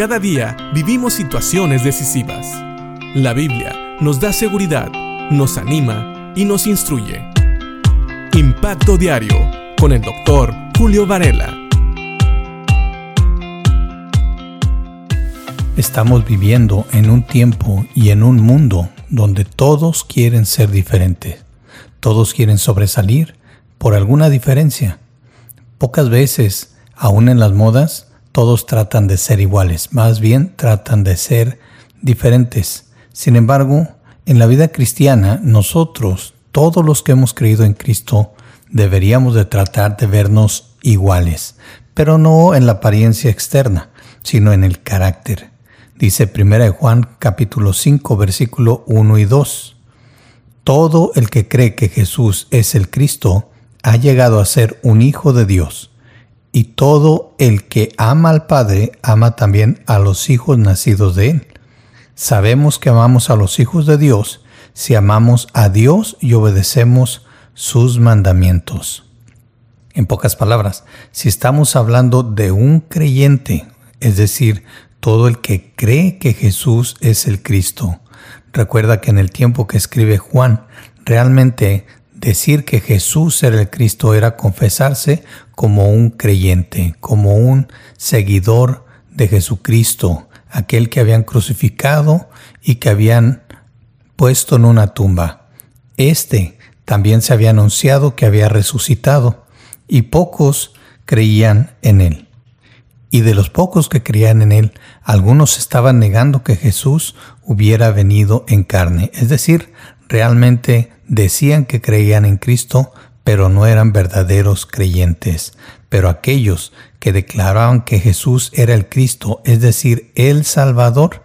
Cada día vivimos situaciones decisivas. La Biblia nos da seguridad, nos anima y nos instruye. Impacto Diario con el doctor Julio Varela. Estamos viviendo en un tiempo y en un mundo donde todos quieren ser diferentes. Todos quieren sobresalir por alguna diferencia. Pocas veces, aún en las modas, todos tratan de ser iguales, más bien tratan de ser diferentes. Sin embargo, en la vida cristiana, nosotros, todos los que hemos creído en Cristo, deberíamos de tratar de vernos iguales, pero no en la apariencia externa, sino en el carácter. Dice 1 Juan capítulo 5 versículo 1 y 2. Todo el que cree que Jesús es el Cristo ha llegado a ser un hijo de Dios y todo el que ama al Padre ama también a los hijos nacidos de Él. Sabemos que amamos a los hijos de Dios si amamos a Dios y obedecemos sus mandamientos. En pocas palabras, si estamos hablando de un creyente, es decir, todo el que cree que Jesús es el Cristo, recuerda que en el tiempo que escribe Juan, realmente Decir que Jesús era el Cristo era confesarse como un creyente, como un seguidor de Jesucristo, aquel que habían crucificado y que habían puesto en una tumba. Este también se había anunciado que había resucitado y pocos creían en él. Y de los pocos que creían en él, algunos estaban negando que Jesús hubiera venido en carne, es decir, realmente decían que creían en Cristo, pero no eran verdaderos creyentes. Pero aquellos que declaraban que Jesús era el Cristo, es decir, el Salvador,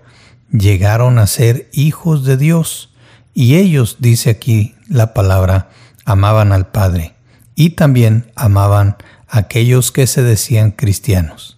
llegaron a ser hijos de Dios. Y ellos, dice aquí la palabra, amaban al Padre y también amaban a aquellos que se decían cristianos.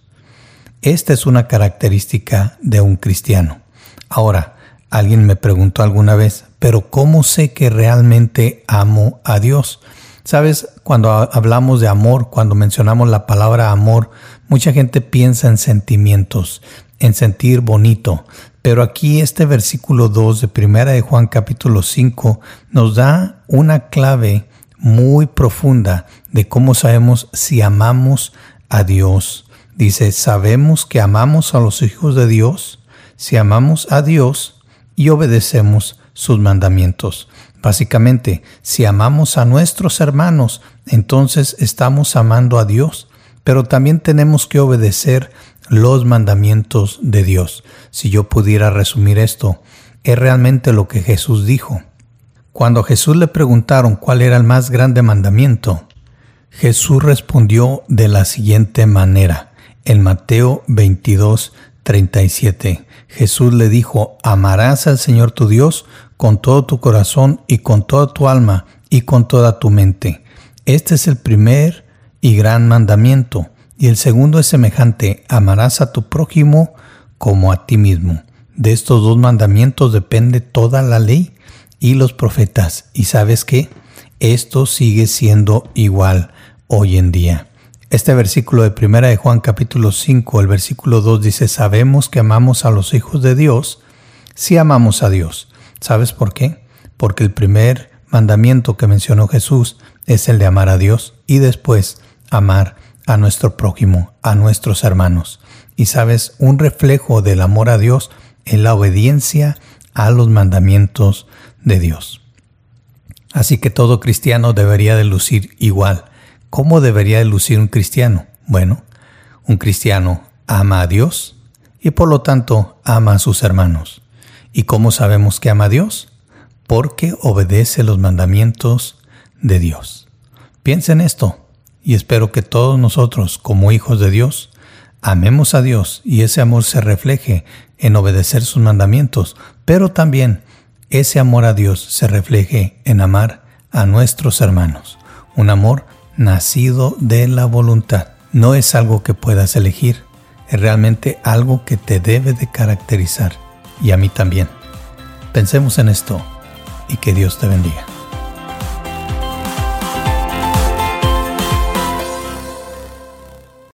Esta es una característica de un cristiano. Ahora, alguien me preguntó alguna vez, pero ¿cómo sé que realmente amo a Dios? Sabes, cuando hablamos de amor, cuando mencionamos la palabra amor, mucha gente piensa en sentimientos, en sentir bonito, pero aquí este versículo 2 de Primera de Juan capítulo 5 nos da una clave muy profunda de cómo sabemos si amamos a Dios. Dice, sabemos que amamos a los hijos de Dios si amamos a Dios y obedecemos sus mandamientos. Básicamente, si amamos a nuestros hermanos, entonces estamos amando a Dios, pero también tenemos que obedecer los mandamientos de Dios. Si yo pudiera resumir esto, es realmente lo que Jesús dijo. Cuando a Jesús le preguntaron cuál era el más grande mandamiento, Jesús respondió de la siguiente manera. En Mateo 22, 37, Jesús le dijo, amarás al Señor tu Dios con todo tu corazón y con toda tu alma y con toda tu mente. Este es el primer y gran mandamiento. Y el segundo es semejante, amarás a tu prójimo como a ti mismo. De estos dos mandamientos depende toda la ley y los profetas. Y sabes qué? Esto sigue siendo igual hoy en día. Este versículo de primera de Juan capítulo 5, el versículo 2 dice, sabemos que amamos a los hijos de Dios si amamos a Dios. ¿Sabes por qué? Porque el primer mandamiento que mencionó Jesús es el de amar a Dios y después amar a nuestro prójimo, a nuestros hermanos. Y sabes, un reflejo del amor a Dios es la obediencia a los mandamientos de Dios. Así que todo cristiano debería de lucir igual. ¿Cómo debería de lucir un cristiano? Bueno, un cristiano ama a Dios y por lo tanto ama a sus hermanos. ¿Y cómo sabemos que ama a Dios? Porque obedece los mandamientos de Dios. Piensa en esto y espero que todos nosotros, como hijos de Dios, amemos a Dios y ese amor se refleje en obedecer sus mandamientos, pero también ese amor a Dios se refleje en amar a nuestros hermanos. Un amor nacido de la voluntad. No es algo que puedas elegir, es realmente algo que te debe de caracterizar y a mí también. Pensemos en esto y que Dios te bendiga.